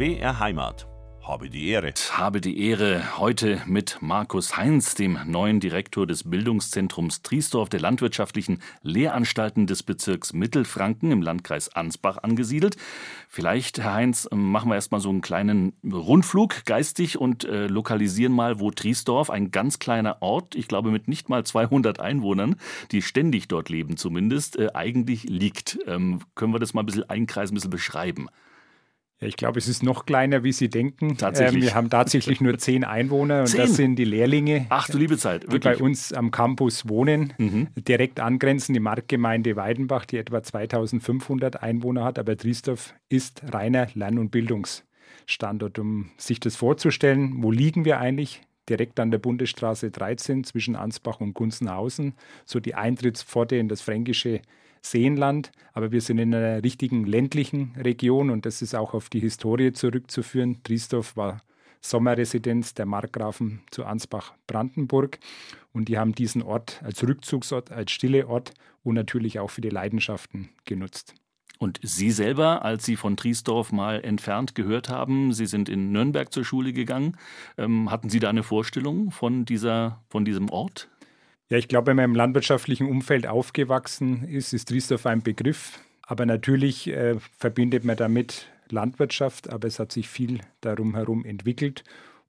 BR Heimat. Habe die Ehre. Habe die Ehre heute mit Markus Heinz, dem neuen Direktor des Bildungszentrums Triesdorf der landwirtschaftlichen Lehranstalten des Bezirks Mittelfranken im Landkreis Ansbach angesiedelt. Vielleicht, Herr Heinz, machen wir erstmal so einen kleinen Rundflug geistig und äh, lokalisieren mal, wo Triesdorf, ein ganz kleiner Ort, ich glaube mit nicht mal 200 Einwohnern, die ständig dort leben zumindest, äh, eigentlich liegt. Ähm, können wir das mal ein bisschen einkreisen, ein bisschen beschreiben? Ich glaube, es ist noch kleiner, wie Sie denken. Tatsächlich. Ähm, wir haben tatsächlich nur zehn Einwohner und Zehn? das sind die Lehrlinge, Ach du liebe Zeit, die wirklich. bei uns am Campus wohnen. Mhm. Direkt angrenzend die Marktgemeinde Weidenbach, die etwa 2500 Einwohner hat. Aber Triesdorf ist reiner Lern- und Bildungsstandort. Um sich das vorzustellen, wo liegen wir eigentlich? Direkt an der Bundesstraße 13 zwischen Ansbach und Gunzenhausen, so die Eintrittspforte in das fränkische Seenland, aber wir sind in einer richtigen ländlichen Region und das ist auch auf die Historie zurückzuführen. Triesdorf war Sommerresidenz der Markgrafen zu Ansbach-Brandenburg und die haben diesen Ort als Rückzugsort, als stille Ort und natürlich auch für die Leidenschaften genutzt. Und Sie selber, als Sie von Triesdorf mal entfernt gehört haben, Sie sind in Nürnberg zur Schule gegangen, ähm, hatten Sie da eine Vorstellung von, dieser, von diesem Ort? Ja, ich glaube, wenn man im landwirtschaftlichen Umfeld aufgewachsen ist, ist Triesdorf ein Begriff. Aber natürlich äh, verbindet man damit Landwirtschaft, aber es hat sich viel darum herum entwickelt.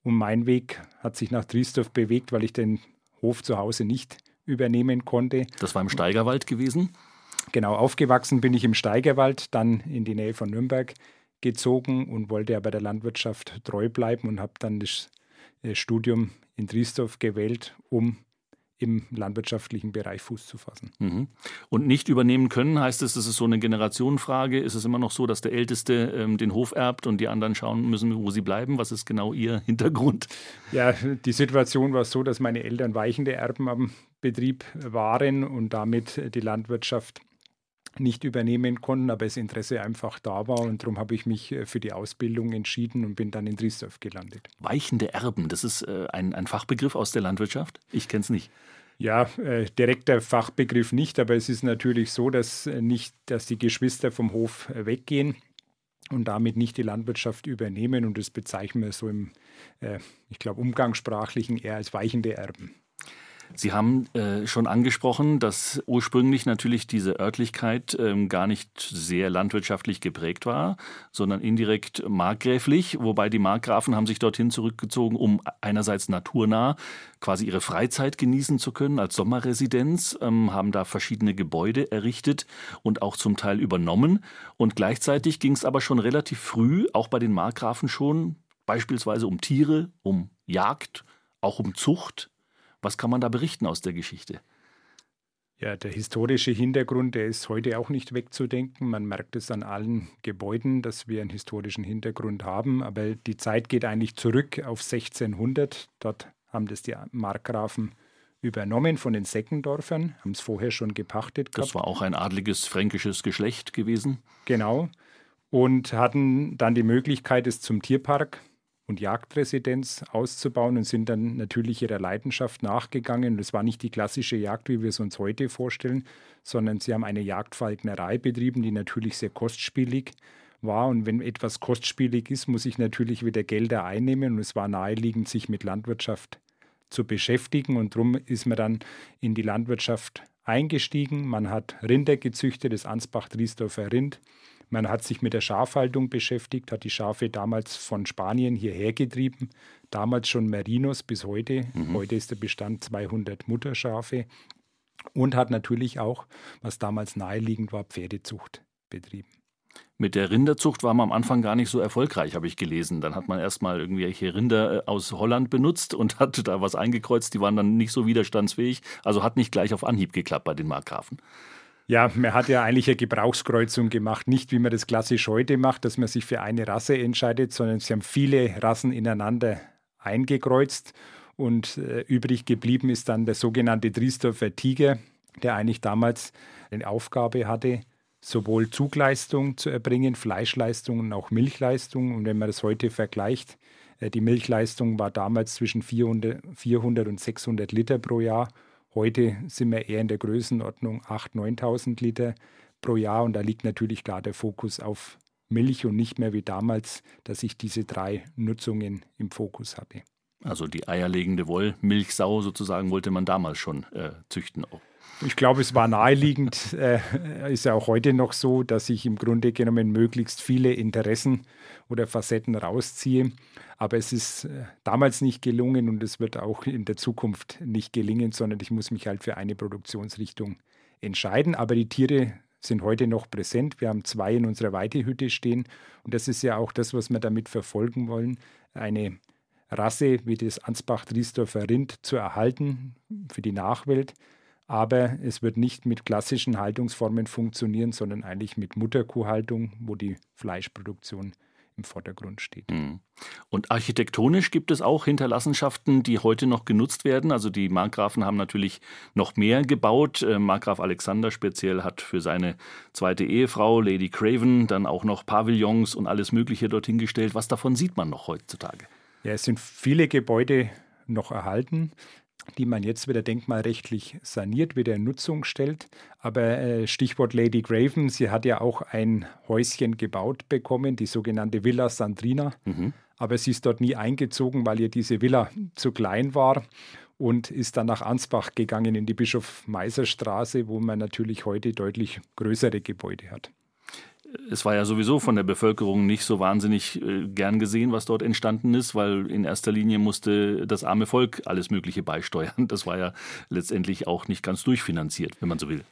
Und mein Weg hat sich nach Triesdorf bewegt, weil ich den Hof zu Hause nicht übernehmen konnte. Das war im Steigerwald gewesen. Genau, aufgewachsen bin ich im Steigerwald, dann in die Nähe von Nürnberg gezogen und wollte aber der Landwirtschaft treu bleiben und habe dann das äh, Studium in Triesdorf gewählt, um im landwirtschaftlichen Bereich Fuß zu fassen. Mhm. Und nicht übernehmen können, heißt es, es ist so eine Generationenfrage. Ist es immer noch so, dass der Älteste ähm, den Hof erbt und die anderen schauen müssen, wo sie bleiben? Was ist genau Ihr Hintergrund? Ja, die Situation war so, dass meine Eltern weichende Erben am Betrieb waren und damit die Landwirtschaft nicht übernehmen konnten, aber das Interesse einfach da war und darum habe ich mich äh, für die Ausbildung entschieden und bin dann in Triesdorf gelandet. Weichende Erben, das ist äh, ein, ein Fachbegriff aus der Landwirtschaft? Ich kenne es nicht. Ja, äh, direkter Fachbegriff nicht, aber es ist natürlich so, dass äh, nicht, dass die Geschwister vom Hof weggehen und damit nicht die Landwirtschaft übernehmen und das bezeichnen wir so im, äh, ich glaube, umgangssprachlichen eher als weichende Erben. Sie haben äh, schon angesprochen, dass ursprünglich natürlich diese Örtlichkeit ähm, gar nicht sehr landwirtschaftlich geprägt war, sondern indirekt markgräflich, wobei die Markgrafen haben sich dorthin zurückgezogen, um einerseits naturnah quasi ihre Freizeit genießen zu können als Sommerresidenz, ähm, haben da verschiedene Gebäude errichtet und auch zum Teil übernommen. Und gleichzeitig ging es aber schon relativ früh, auch bei den Markgrafen schon, beispielsweise um Tiere, um Jagd, auch um Zucht. Was kann man da berichten aus der Geschichte? Ja, der historische Hintergrund, der ist heute auch nicht wegzudenken. Man merkt es an allen Gebäuden, dass wir einen historischen Hintergrund haben. Aber die Zeit geht eigentlich zurück auf 1600. Dort haben das die Markgrafen übernommen von den Seckendorfern, haben es vorher schon gepachtet gehabt. Das war auch ein adliges fränkisches Geschlecht gewesen. Genau. Und hatten dann die Möglichkeit, es zum Tierpark und Jagdresidenz auszubauen und sind dann natürlich ihrer Leidenschaft nachgegangen. Es war nicht die klassische Jagd, wie wir es uns heute vorstellen, sondern sie haben eine Jagdfalknerei betrieben, die natürlich sehr kostspielig war. Und wenn etwas kostspielig ist, muss ich natürlich wieder Gelder einnehmen. Und es war naheliegend, sich mit Landwirtschaft zu beschäftigen. Und darum ist man dann in die Landwirtschaft eingestiegen. Man hat Rinder gezüchtet, das Ansbach-Driesdorfer Rind. Man hat sich mit der Schafhaltung beschäftigt, hat die Schafe damals von Spanien hierher getrieben. Damals schon Merinos bis heute. Mhm. Heute ist der Bestand 200 Mutterschafe. Und hat natürlich auch, was damals naheliegend war, Pferdezucht betrieben. Mit der Rinderzucht war man am Anfang gar nicht so erfolgreich, habe ich gelesen. Dann hat man erstmal irgendwelche Rinder aus Holland benutzt und hat da was eingekreuzt. Die waren dann nicht so widerstandsfähig. Also hat nicht gleich auf Anhieb geklappt bei den Markgrafen. Ja, man hat ja eigentlich eine Gebrauchskreuzung gemacht. Nicht wie man das klassisch heute macht, dass man sich für eine Rasse entscheidet, sondern sie haben viele Rassen ineinander eingekreuzt. Und äh, übrig geblieben ist dann der sogenannte Driesdorfer Tiger, der eigentlich damals eine Aufgabe hatte, sowohl Zugleistung zu erbringen, Fleischleistung und auch Milchleistung. Und wenn man das heute vergleicht, äh, die Milchleistung war damals zwischen 400, 400 und 600 Liter pro Jahr. Heute sind wir eher in der Größenordnung 8.000, 9.000 Liter pro Jahr und da liegt natürlich klar der Fokus auf Milch und nicht mehr wie damals, dass ich diese drei Nutzungen im Fokus habe. Also die eierlegende Wollmilchsau sozusagen wollte man damals schon äh, züchten. Ich glaube, es war naheliegend, äh, ist ja auch heute noch so, dass ich im Grunde genommen möglichst viele Interessen oder Facetten rausziehe. Aber es ist äh, damals nicht gelungen und es wird auch in der Zukunft nicht gelingen, sondern ich muss mich halt für eine Produktionsrichtung entscheiden. Aber die Tiere sind heute noch präsent. Wir haben zwei in unserer Weidehütte stehen und das ist ja auch das, was wir damit verfolgen wollen, eine Rasse wie das Ansbach-Driesdorfer Rind zu erhalten für die Nachwelt. Aber es wird nicht mit klassischen Haltungsformen funktionieren, sondern eigentlich mit Mutterkuhhaltung, wo die Fleischproduktion im Vordergrund steht. Hm. Und architektonisch gibt es auch Hinterlassenschaften, die heute noch genutzt werden. Also die Markgrafen haben natürlich noch mehr gebaut. Äh, Markgraf Alexander speziell hat für seine zweite Ehefrau, Lady Craven, dann auch noch Pavillons und alles Mögliche dorthin gestellt. Was davon sieht man noch heutzutage? Ja, es sind viele Gebäude noch erhalten die man jetzt wieder denkmalrechtlich saniert, wieder in Nutzung stellt. Aber äh, Stichwort Lady Graven, sie hat ja auch ein Häuschen gebaut bekommen, die sogenannte Villa Sandrina. Mhm. Aber sie ist dort nie eingezogen, weil ihr diese Villa zu klein war und ist dann nach Ansbach gegangen in die Bischof-Meiser-Straße, wo man natürlich heute deutlich größere Gebäude hat es war ja sowieso von der Bevölkerung nicht so wahnsinnig äh, gern gesehen, was dort entstanden ist, weil in erster Linie musste das arme Volk alles Mögliche beisteuern. Das war ja letztendlich auch nicht ganz durchfinanziert, wenn man so will.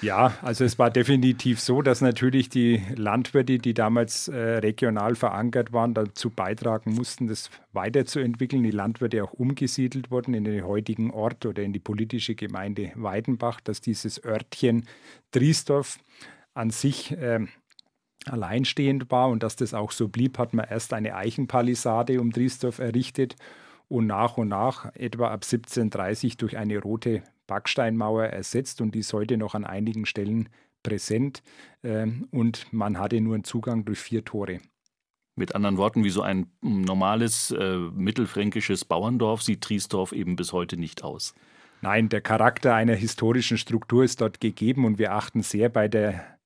Ja, also es war definitiv so, dass natürlich die Landwirte, die damals äh, regional verankert waren, dazu beitragen mussten, das weiterzuentwickeln. Die Landwirte auch umgesiedelt wurden in den heutigen Ort oder in die politische Gemeinde Weidenbach, dass dieses Örtchen Driesdorf an sich äh, alleinstehend war und dass das auch so blieb, hat man erst eine Eichenpalisade um Driesdorf errichtet und nach und nach etwa ab 1730 durch eine rote Backsteinmauer ersetzt und die ist heute noch an einigen Stellen präsent äh, und man hatte nur einen Zugang durch vier Tore. Mit anderen Worten, wie so ein normales äh, mittelfränkisches Bauerndorf sieht Triesdorf eben bis heute nicht aus. Nein, der Charakter einer historischen Struktur ist dort gegeben und wir achten sehr bei der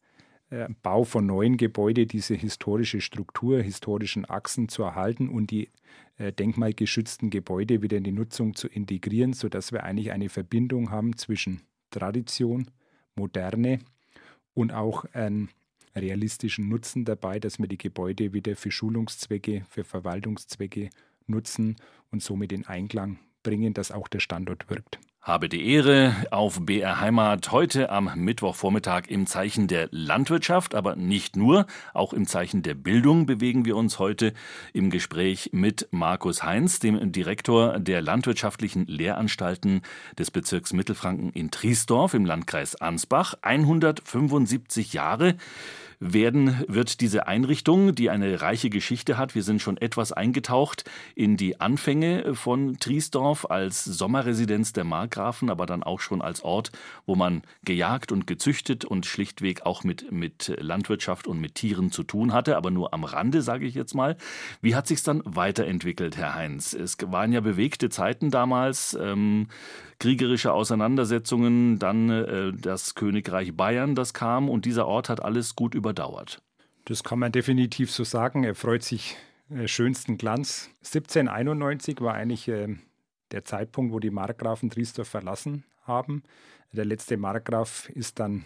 Bau von neuen Gebäuden diese historische Struktur, historischen Achsen zu erhalten und die äh, denkmalgeschützten Gebäude wieder in die Nutzung zu integrieren, sodass wir eigentlich eine Verbindung haben zwischen Tradition, Moderne und auch einen realistischen Nutzen dabei, dass wir die Gebäude wieder für Schulungszwecke, für Verwaltungszwecke nutzen und somit in Einklang bringen, dass auch der Standort wirkt. Habe die Ehre auf BR Heimat heute am Mittwochvormittag im Zeichen der Landwirtschaft, aber nicht nur, auch im Zeichen der Bildung bewegen wir uns heute im Gespräch mit Markus Heinz, dem Direktor der landwirtschaftlichen Lehranstalten des Bezirks Mittelfranken in Triesdorf im Landkreis Ansbach. 175 Jahre werden, wird diese Einrichtung, die eine reiche Geschichte hat, wir sind schon etwas eingetaucht in die Anfänge von Triesdorf als Sommerresidenz der Markgrafen, aber dann auch schon als Ort, wo man gejagt und gezüchtet und schlichtweg auch mit, mit Landwirtschaft und mit Tieren zu tun hatte, aber nur am Rande, sage ich jetzt mal. Wie hat sich dann weiterentwickelt, Herr Heinz? Es waren ja bewegte Zeiten damals. Ähm, kriegerische Auseinandersetzungen, dann äh, das Königreich Bayern, das kam und dieser Ort hat alles gut überdauert. Das kann man definitiv so sagen. Er freut sich äh, schönsten Glanz. 1791 war eigentlich äh, der Zeitpunkt, wo die Markgrafen Triesdorf verlassen haben. Der letzte Markgraf ist dann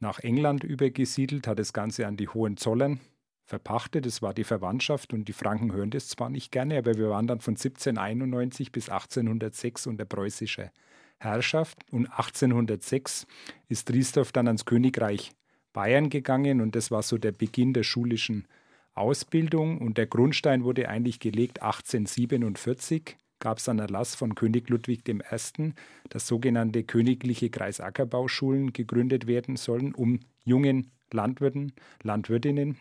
nach England übergesiedelt, hat das Ganze an die Hohenzollern verpachtet. Das war die Verwandtschaft und die Franken hören das zwar nicht gerne, aber wir waren dann von 1791 bis 1806 unter preußischer Herrschaft und 1806 ist Driesdorf dann ans Königreich Bayern gegangen und das war so der Beginn der schulischen Ausbildung und der Grundstein wurde eigentlich gelegt 1847 gab es einen Erlass von König Ludwig I., dass sogenannte königliche Kreisackerbausschulen gegründet werden sollen, um jungen Landwirten, Landwirtinnen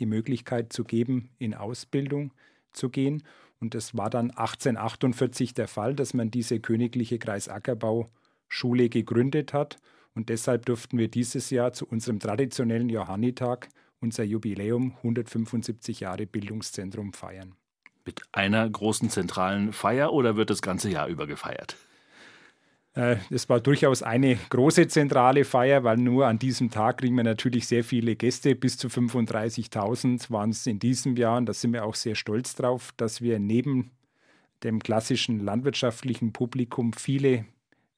die Möglichkeit zu geben, in Ausbildung zu gehen. Und das war dann 1848 der Fall, dass man diese königliche Kreisackerbauschule gegründet hat. Und deshalb durften wir dieses Jahr zu unserem traditionellen Johannitag unser Jubiläum 175 Jahre Bildungszentrum feiern. Mit einer großen zentralen Feier oder wird das ganze Jahr über gefeiert? Es war durchaus eine große zentrale Feier, weil nur an diesem Tag kriegen wir natürlich sehr viele Gäste. Bis zu 35.000 waren es in diesem Jahr. Und da sind wir auch sehr stolz drauf, dass wir neben dem klassischen landwirtschaftlichen Publikum viele äh,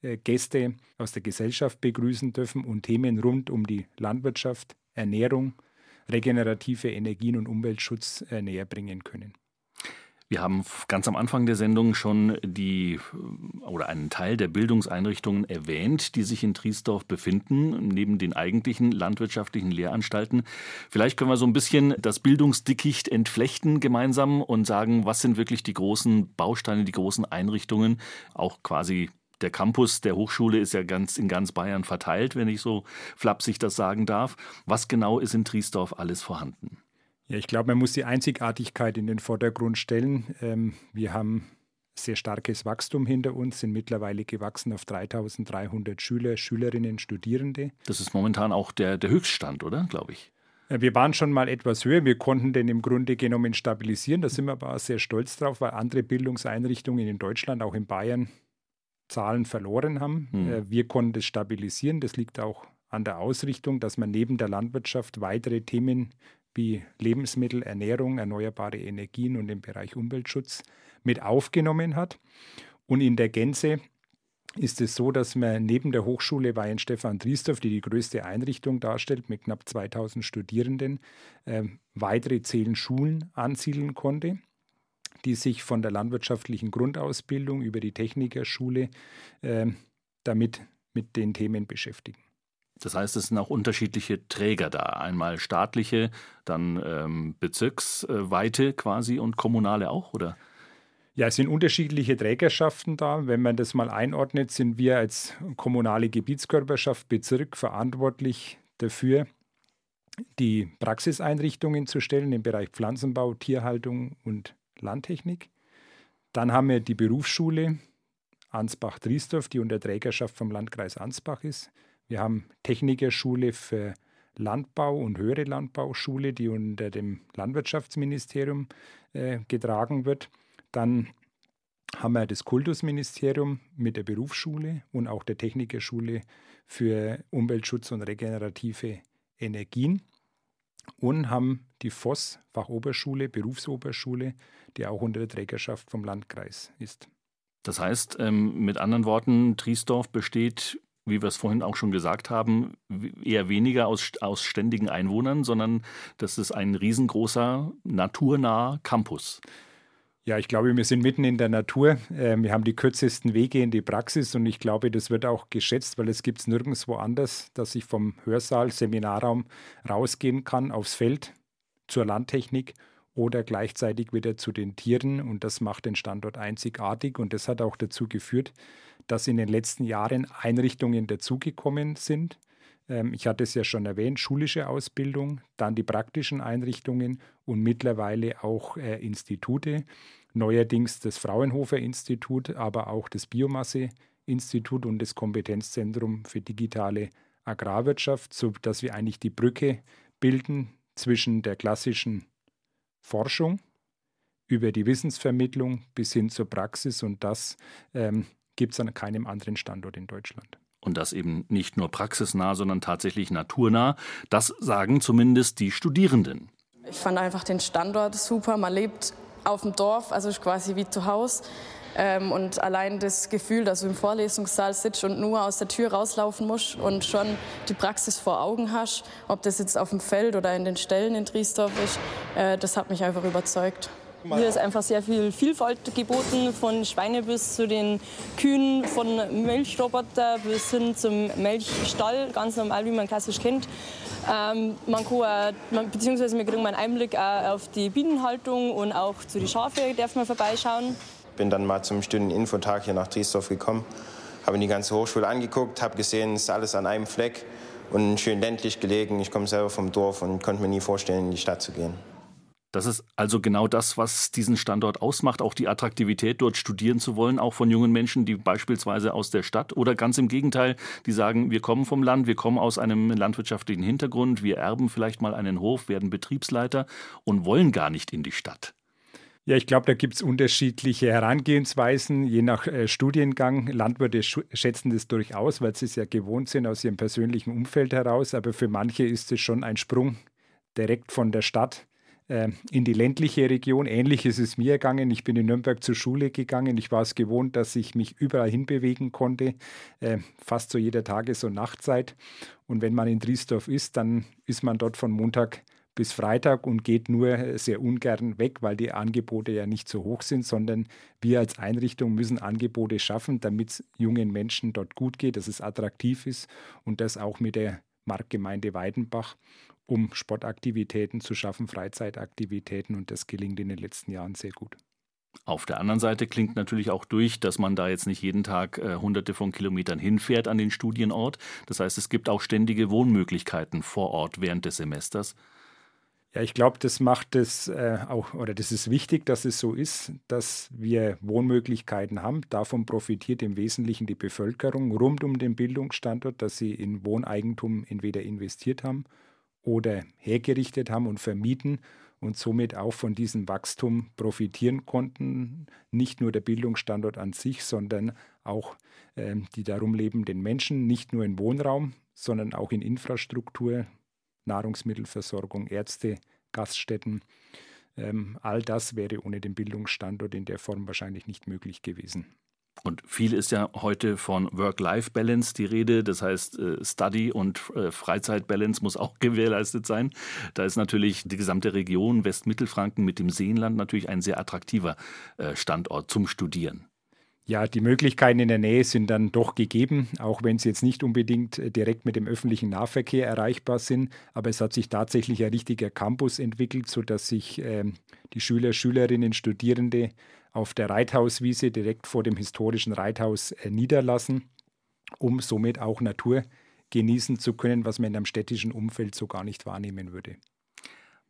Gäste aus der Gesellschaft begrüßen dürfen und Themen rund um die Landwirtschaft, Ernährung, regenerative Energien und Umweltschutz äh, näher bringen können. Wir haben ganz am Anfang der Sendung schon die oder einen Teil der Bildungseinrichtungen erwähnt, die sich in Triesdorf befinden, neben den eigentlichen landwirtschaftlichen Lehranstalten. Vielleicht können wir so ein bisschen das Bildungsdickicht entflechten gemeinsam und sagen, was sind wirklich die großen Bausteine, die großen Einrichtungen, auch quasi der Campus der Hochschule ist ja ganz in ganz Bayern verteilt, wenn ich so flapsig das sagen darf. Was genau ist in Triesdorf alles vorhanden? Ja, ich glaube, man muss die Einzigartigkeit in den Vordergrund stellen. Ähm, wir haben sehr starkes Wachstum hinter uns, sind mittlerweile gewachsen auf 3300 Schüler, Schülerinnen, Studierende. Das ist momentan auch der, der Höchststand, oder? Glaube ich. Wir waren schon mal etwas höher. Wir konnten den im Grunde genommen stabilisieren. Da sind wir aber auch sehr stolz drauf, weil andere Bildungseinrichtungen in Deutschland, auch in Bayern, Zahlen verloren haben. Mhm. Wir konnten das stabilisieren. Das liegt auch an der Ausrichtung, dass man neben der Landwirtschaft weitere Themen wie Lebensmittel, Ernährung, erneuerbare Energien und den Bereich Umweltschutz mit aufgenommen hat. Und in der Gänze ist es so, dass man neben der Hochschule Weihenstephan-Triesdorf, die die größte Einrichtung darstellt, mit knapp 2000 Studierenden, äh, weitere zehn Schulen ansiedeln konnte die sich von der landwirtschaftlichen Grundausbildung über die Technikerschule äh, damit mit den Themen beschäftigen. Das heißt, es sind auch unterschiedliche Träger da. Einmal staatliche, dann ähm, bezirksweite quasi und kommunale auch, oder? Ja, es sind unterschiedliche Trägerschaften da. Wenn man das mal einordnet, sind wir als kommunale Gebietskörperschaft Bezirk verantwortlich dafür, die Praxiseinrichtungen zu stellen im Bereich Pflanzenbau, Tierhaltung und Landtechnik. Dann haben wir die Berufsschule Ansbach-Driesdorf, die unter Trägerschaft vom Landkreis Ansbach ist. Wir haben Technikerschule für Landbau und höhere Landbauschule, die unter dem Landwirtschaftsministerium äh, getragen wird. Dann haben wir das Kultusministerium mit der Berufsschule und auch der Technikerschule für Umweltschutz und regenerative Energien und haben die Voss Fachoberschule, Berufsoberschule, die auch unter der Trägerschaft vom Landkreis ist. Das heißt, ähm, mit anderen Worten, Triesdorf besteht, wie wir es vorhin auch schon gesagt haben, eher weniger aus, aus ständigen Einwohnern, sondern das ist ein riesengroßer, naturnaher Campus. Ja, ich glaube, wir sind mitten in der Natur. Ähm, wir haben die kürzesten Wege in die Praxis und ich glaube, das wird auch geschätzt, weil es gibt es nirgendwo anders, dass ich vom Hörsaal, Seminarraum rausgehen kann aufs Feld zur Landtechnik oder gleichzeitig wieder zu den Tieren. Und das macht den Standort einzigartig. Und das hat auch dazu geführt, dass in den letzten Jahren Einrichtungen dazugekommen sind. Ähm, ich hatte es ja schon erwähnt, schulische Ausbildung, dann die praktischen Einrichtungen und mittlerweile auch äh, Institute, neuerdings das Fraunhofer Institut, aber auch das Biomasse-Institut und das Kompetenzzentrum für digitale Agrarwirtschaft, sodass wir eigentlich die Brücke bilden zwischen der klassischen Forschung über die Wissensvermittlung bis hin zur Praxis und das ähm, gibt es an keinem anderen Standort in Deutschland. Und das eben nicht nur praxisnah, sondern tatsächlich naturnah. Das sagen zumindest die Studierenden. Ich fand einfach den Standort super. Man lebt auf dem Dorf, also quasi wie zu Hause. Ähm, und allein das Gefühl, dass du im Vorlesungssaal sitzt und nur aus der Tür rauslaufen musst und schon die Praxis vor Augen hast, ob das jetzt auf dem Feld oder in den Ställen in Triesdorf ist, äh, das hat mich einfach überzeugt. Hier ist einfach sehr viel Vielfalt geboten, von Schweine bis zu den Kühen, von Milchroboter bis hin zum Milchstall, ganz normal, wie man klassisch kennt. Ähm, man kann auch, beziehungsweise wir kriegen einen Einblick auch auf die Bienenhaltung und auch zu den Schafe darf man vorbeischauen. Bin dann mal zum Stunden-Infotag hier nach Triesdorf gekommen, habe die ganze Hochschule angeguckt, habe gesehen, es ist alles an einem Fleck und schön ländlich gelegen. Ich komme selber vom Dorf und konnte mir nie vorstellen, in die Stadt zu gehen. Das ist also genau das, was diesen Standort ausmacht, auch die Attraktivität, dort studieren zu wollen, auch von jungen Menschen, die beispielsweise aus der Stadt oder ganz im Gegenteil, die sagen, wir kommen vom Land, wir kommen aus einem landwirtschaftlichen Hintergrund, wir erben vielleicht mal einen Hof, werden Betriebsleiter und wollen gar nicht in die Stadt. Ja, ich glaube, da gibt es unterschiedliche Herangehensweisen, je nach äh, Studiengang. Landwirte schätzen das durchaus, weil sie es ja gewohnt sind aus ihrem persönlichen Umfeld heraus. Aber für manche ist es schon ein Sprung direkt von der Stadt äh, in die ländliche Region. Ähnlich ist es mir gegangen. Ich bin in Nürnberg zur Schule gegangen. Ich war es gewohnt, dass ich mich überall hinbewegen konnte, äh, fast zu jeder Tages- und Nachtzeit. Und wenn man in Driesdorf ist, dann ist man dort von Montag bis Freitag und geht nur sehr ungern weg, weil die Angebote ja nicht so hoch sind, sondern wir als Einrichtung müssen Angebote schaffen, damit es jungen Menschen dort gut geht, dass es attraktiv ist und das auch mit der Marktgemeinde Weidenbach um Sportaktivitäten zu schaffen, Freizeitaktivitäten und das gelingt in den letzten Jahren sehr gut. Auf der anderen Seite klingt natürlich auch durch, dass man da jetzt nicht jeden Tag äh, hunderte von Kilometern hinfährt an den Studienort. Das heißt, es gibt auch ständige Wohnmöglichkeiten vor Ort während des Semesters. Ja, ich glaube, das macht es äh, auch, oder das ist wichtig, dass es so ist, dass wir Wohnmöglichkeiten haben. Davon profitiert im Wesentlichen die Bevölkerung rund um den Bildungsstandort, dass sie in Wohneigentum entweder investiert haben oder hergerichtet haben und vermieten und somit auch von diesem Wachstum profitieren konnten. Nicht nur der Bildungsstandort an sich, sondern auch äh, die darum lebenden Menschen, nicht nur in Wohnraum, sondern auch in Infrastruktur, Nahrungsmittelversorgung, Ärzte, Gaststätten. Ähm, all das wäre ohne den Bildungsstandort in der Form wahrscheinlich nicht möglich gewesen. Und viel ist ja heute von Work-Life-Balance die Rede. Das heißt, äh, Study und äh, Freizeit-Balance muss auch gewährleistet sein. Da ist natürlich die gesamte Region Westmittelfranken mit dem Seenland natürlich ein sehr attraktiver äh, Standort zum Studieren. Ja, die Möglichkeiten in der Nähe sind dann doch gegeben, auch wenn sie jetzt nicht unbedingt direkt mit dem öffentlichen Nahverkehr erreichbar sind. Aber es hat sich tatsächlich ein richtiger Campus entwickelt, sodass sich äh, die Schüler, Schülerinnen, Studierende auf der Reithauswiese direkt vor dem historischen Reithaus äh, niederlassen, um somit auch Natur genießen zu können, was man in einem städtischen Umfeld so gar nicht wahrnehmen würde.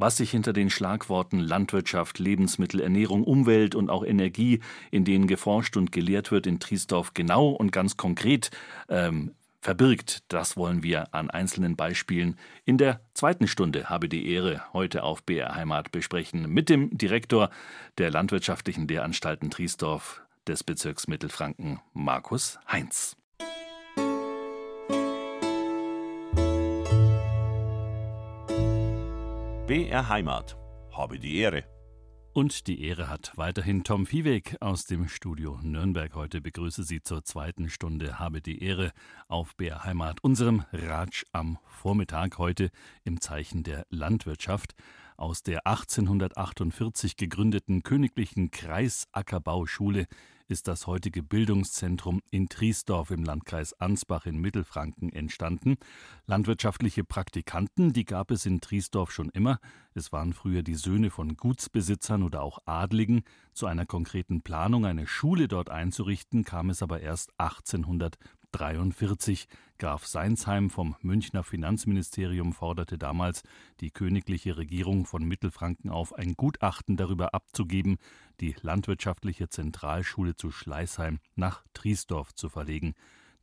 Was sich hinter den Schlagworten Landwirtschaft, Lebensmittel, Ernährung, Umwelt und auch Energie, in denen geforscht und gelehrt wird in Triesdorf, genau und ganz konkret ähm, verbirgt. Das wollen wir an einzelnen Beispielen in der zweiten Stunde habe die Ehre heute auf BR Heimat besprechen mit dem Direktor der landwirtschaftlichen Lehranstalten Triesdorf des Bezirks Mittelfranken, Markus Heinz. BR Heimat. Habe die Ehre. Und die Ehre hat weiterhin Tom Viehweg aus dem Studio Nürnberg. Heute begrüße Sie zur zweiten Stunde Habe die Ehre auf BR Heimat, unserem Ratsch am Vormittag heute im Zeichen der Landwirtschaft aus der 1848 gegründeten Königlichen Kreisackerbauschule ist das heutige Bildungszentrum in Triesdorf im Landkreis Ansbach in Mittelfranken entstanden. Landwirtschaftliche Praktikanten, die gab es in Triesdorf schon immer. Es waren früher die Söhne von Gutsbesitzern oder auch Adligen. Zu einer konkreten Planung, eine Schule dort einzurichten, kam es aber erst 1800 43. Graf Seinsheim vom Münchner Finanzministerium forderte damals die königliche Regierung von Mittelfranken auf, ein Gutachten darüber abzugeben, die landwirtschaftliche Zentralschule zu Schleißheim nach Triesdorf zu verlegen.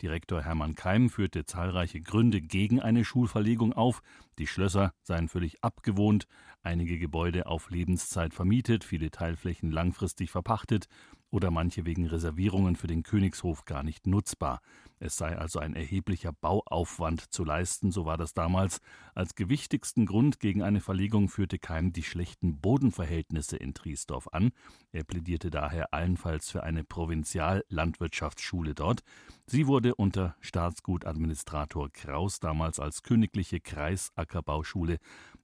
Direktor Hermann Keim führte zahlreiche Gründe gegen eine Schulverlegung auf. Die Schlösser seien völlig abgewohnt, einige Gebäude auf Lebenszeit vermietet, viele Teilflächen langfristig verpachtet oder manche wegen Reservierungen für den Königshof gar nicht nutzbar. Es sei also ein erheblicher Bauaufwand zu leisten, so war das damals. Als gewichtigsten Grund gegen eine Verlegung führte Keim die schlechten Bodenverhältnisse in Triesdorf an. Er plädierte daher allenfalls für eine Provinziallandwirtschaftsschule dort. Sie wurde unter Staatsgutadministrator Kraus damals als Königliche Kreisackerbauschule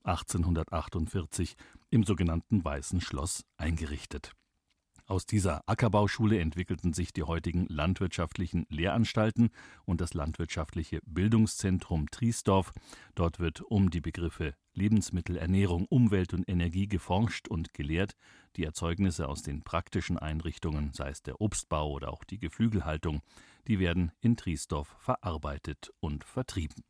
1848 im sogenannten Weißen Schloss eingerichtet. Aus dieser Ackerbauschule entwickelten sich die heutigen landwirtschaftlichen Lehranstalten und das landwirtschaftliche Bildungszentrum Triesdorf. Dort wird um die Begriffe Lebensmittel, Ernährung, Umwelt und Energie geforscht und gelehrt. Die Erzeugnisse aus den praktischen Einrichtungen, sei es der Obstbau oder auch die Geflügelhaltung, die werden in Triesdorf verarbeitet und vertrieben.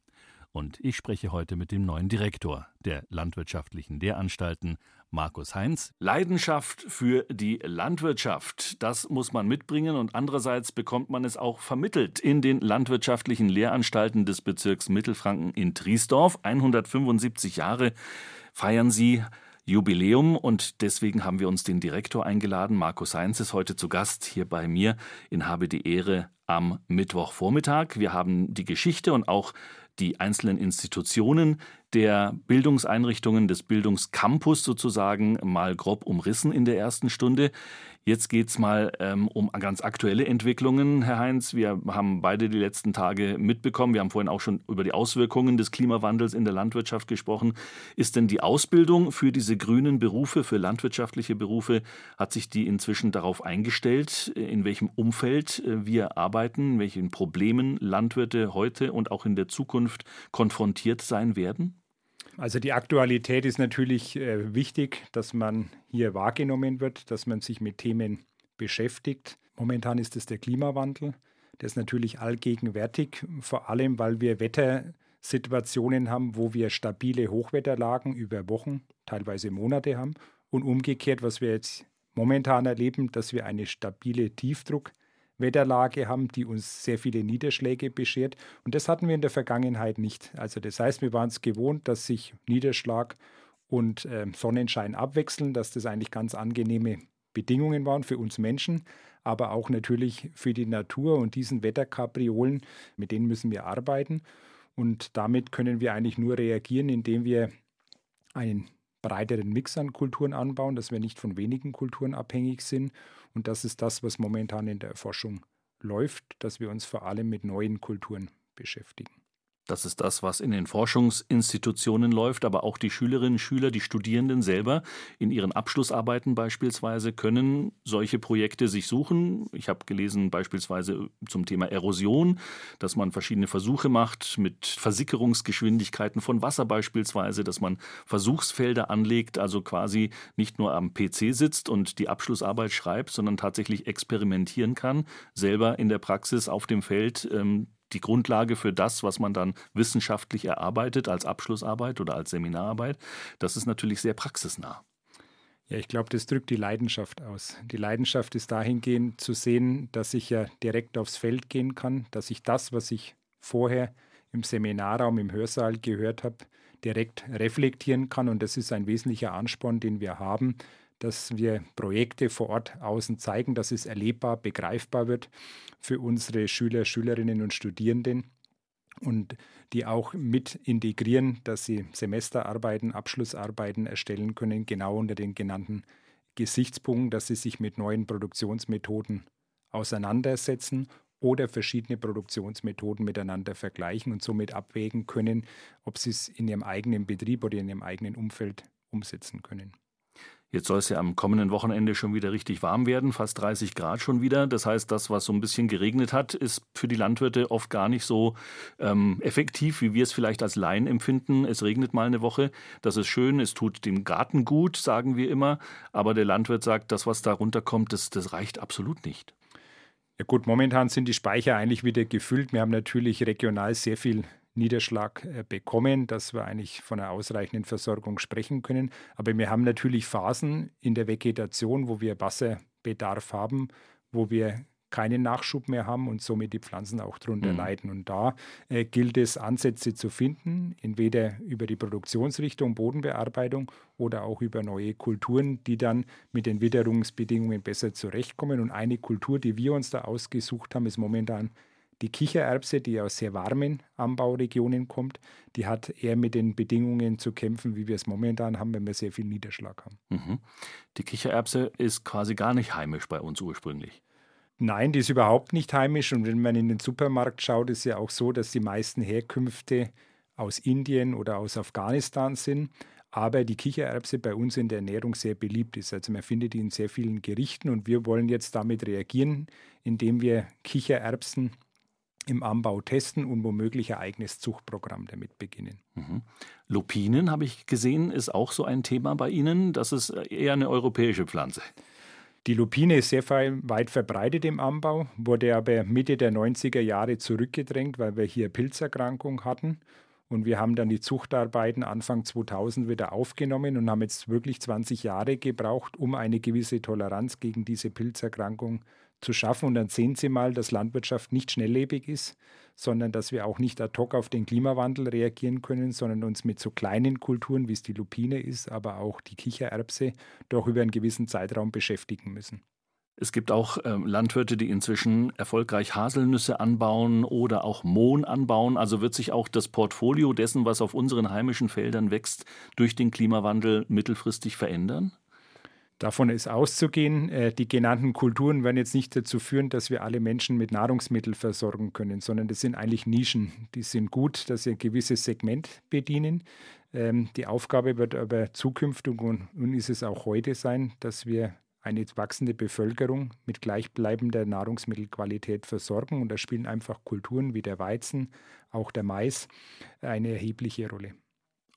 Und ich spreche heute mit dem neuen Direktor der landwirtschaftlichen Lehranstalten, Markus Heinz. Leidenschaft für die Landwirtschaft, das muss man mitbringen und andererseits bekommt man es auch vermittelt in den landwirtschaftlichen Lehranstalten des Bezirks Mittelfranken in Triesdorf. 175 Jahre feiern sie Jubiläum und deswegen haben wir uns den Direktor eingeladen. Markus Heinz ist heute zu Gast hier bei mir in Habe die Ehre am Mittwochvormittag. Wir haben die Geschichte und auch die einzelnen Institutionen der Bildungseinrichtungen des Bildungscampus sozusagen mal grob umrissen in der ersten Stunde. Jetzt geht es mal ähm, um ganz aktuelle Entwicklungen, Herr Heinz. Wir haben beide die letzten Tage mitbekommen. Wir haben vorhin auch schon über die Auswirkungen des Klimawandels in der Landwirtschaft gesprochen. Ist denn die Ausbildung für diese grünen Berufe, für landwirtschaftliche Berufe, hat sich die inzwischen darauf eingestellt, in welchem Umfeld äh, wir arbeiten, welchen Problemen Landwirte heute und auch in der Zukunft konfrontiert sein werden? Also die Aktualität ist natürlich äh, wichtig, dass man hier wahrgenommen wird, dass man sich mit Themen beschäftigt. Momentan ist es der Klimawandel. Der ist natürlich allgegenwärtig, vor allem weil wir Wettersituationen haben, wo wir stabile Hochwetterlagen über Wochen, teilweise Monate haben. Und umgekehrt, was wir jetzt momentan erleben, dass wir eine stabile Tiefdruck- Wetterlage haben, die uns sehr viele Niederschläge beschert. Und das hatten wir in der Vergangenheit nicht. Also das heißt, wir waren es gewohnt, dass sich Niederschlag und äh, Sonnenschein abwechseln, dass das eigentlich ganz angenehme Bedingungen waren für uns Menschen, aber auch natürlich für die Natur und diesen Wetterkapriolen, mit denen müssen wir arbeiten. Und damit können wir eigentlich nur reagieren, indem wir einen breiteren Mix an Kulturen anbauen, dass wir nicht von wenigen Kulturen abhängig sind und das ist das, was momentan in der Erforschung läuft, dass wir uns vor allem mit neuen Kulturen beschäftigen. Das ist das, was in den Forschungsinstitutionen läuft, aber auch die Schülerinnen und Schüler, die Studierenden selber in ihren Abschlussarbeiten beispielsweise können solche Projekte sich suchen. Ich habe gelesen beispielsweise zum Thema Erosion, dass man verschiedene Versuche macht mit Versickerungsgeschwindigkeiten von Wasser beispielsweise, dass man Versuchsfelder anlegt, also quasi nicht nur am PC sitzt und die Abschlussarbeit schreibt, sondern tatsächlich experimentieren kann, selber in der Praxis auf dem Feld ähm, die Grundlage für das, was man dann wissenschaftlich erarbeitet als Abschlussarbeit oder als Seminararbeit. Das ist natürlich sehr praxisnah. Ja, ich glaube, das drückt die Leidenschaft aus. Die Leidenschaft ist dahingehend zu sehen, dass ich ja direkt aufs Feld gehen kann, dass ich das, was ich vorher im Seminarraum, im Hörsaal gehört habe, direkt reflektieren kann. Und das ist ein wesentlicher Ansporn, den wir haben, dass wir Projekte vor Ort außen zeigen, dass es erlebbar, begreifbar wird für unsere Schüler, Schülerinnen und Studierenden und die auch mit integrieren, dass sie Semesterarbeiten, Abschlussarbeiten erstellen können, genau unter den genannten Gesichtspunkten, dass sie sich mit neuen Produktionsmethoden auseinandersetzen oder verschiedene Produktionsmethoden miteinander vergleichen und somit abwägen können, ob sie es in ihrem eigenen Betrieb oder in ihrem eigenen Umfeld umsetzen können. Jetzt soll es ja am kommenden Wochenende schon wieder richtig warm werden, fast 30 Grad schon wieder. Das heißt, das, was so ein bisschen geregnet hat, ist für die Landwirte oft gar nicht so ähm, effektiv, wie wir es vielleicht als Laien empfinden. Es regnet mal eine Woche, das ist schön, es tut dem Garten gut, sagen wir immer. Aber der Landwirt sagt, das, was da runterkommt, das, das reicht absolut nicht. Ja gut, momentan sind die Speicher eigentlich wieder gefüllt. Wir haben natürlich regional sehr viel Niederschlag äh, bekommen, dass wir eigentlich von einer ausreichenden Versorgung sprechen können. Aber wir haben natürlich Phasen in der Vegetation, wo wir Wasserbedarf haben, wo wir keinen Nachschub mehr haben und somit die Pflanzen auch darunter mhm. leiden. Und da äh, gilt es, Ansätze zu finden, entweder über die Produktionsrichtung Bodenbearbeitung oder auch über neue Kulturen, die dann mit den Witterungsbedingungen besser zurechtkommen. Und eine Kultur, die wir uns da ausgesucht haben, ist momentan die Kichererbse, die aus sehr warmen Anbauregionen kommt, die hat eher mit den Bedingungen zu kämpfen, wie wir es momentan haben, wenn wir sehr viel Niederschlag haben. Mhm. Die Kichererbse ist quasi gar nicht heimisch bei uns ursprünglich. Nein, die ist überhaupt nicht heimisch. Und wenn man in den Supermarkt schaut, ist ja auch so, dass die meisten Herkünfte aus Indien oder aus Afghanistan sind. Aber die Kichererbse bei uns in der Ernährung sehr beliebt ist. Also man findet die in sehr vielen Gerichten und wir wollen jetzt damit reagieren, indem wir Kichererbsen im Anbau testen und womöglich ein eigenes Zuchtprogramm damit beginnen. Mhm. Lupinen, habe ich gesehen, ist auch so ein Thema bei Ihnen. Das ist eher eine europäische Pflanze. Die Lupine ist sehr weit verbreitet im Anbau, wurde aber Mitte der 90er Jahre zurückgedrängt, weil wir hier Pilzerkrankung hatten. Und wir haben dann die Zuchtarbeiten Anfang 2000 wieder aufgenommen und haben jetzt wirklich 20 Jahre gebraucht, um eine gewisse Toleranz gegen diese Pilzerkrankung zu schaffen. Und dann sehen Sie mal, dass Landwirtschaft nicht schnelllebig ist, sondern dass wir auch nicht ad hoc auf den Klimawandel reagieren können, sondern uns mit so kleinen Kulturen, wie es die Lupine ist, aber auch die Kichererbse, doch über einen gewissen Zeitraum beschäftigen müssen. Es gibt auch äh, Landwirte, die inzwischen erfolgreich Haselnüsse anbauen oder auch Mohn anbauen. Also wird sich auch das Portfolio dessen, was auf unseren heimischen Feldern wächst, durch den Klimawandel mittelfristig verändern? Davon ist auszugehen, äh, die genannten Kulturen werden jetzt nicht dazu führen, dass wir alle Menschen mit Nahrungsmitteln versorgen können, sondern das sind eigentlich Nischen. Die sind gut, dass sie ein gewisses Segment bedienen. Ähm, die Aufgabe wird aber zukünftig und ist es auch heute sein, dass wir eine wachsende Bevölkerung mit gleichbleibender Nahrungsmittelqualität versorgen. Und da spielen einfach Kulturen wie der Weizen, auch der Mais eine erhebliche Rolle.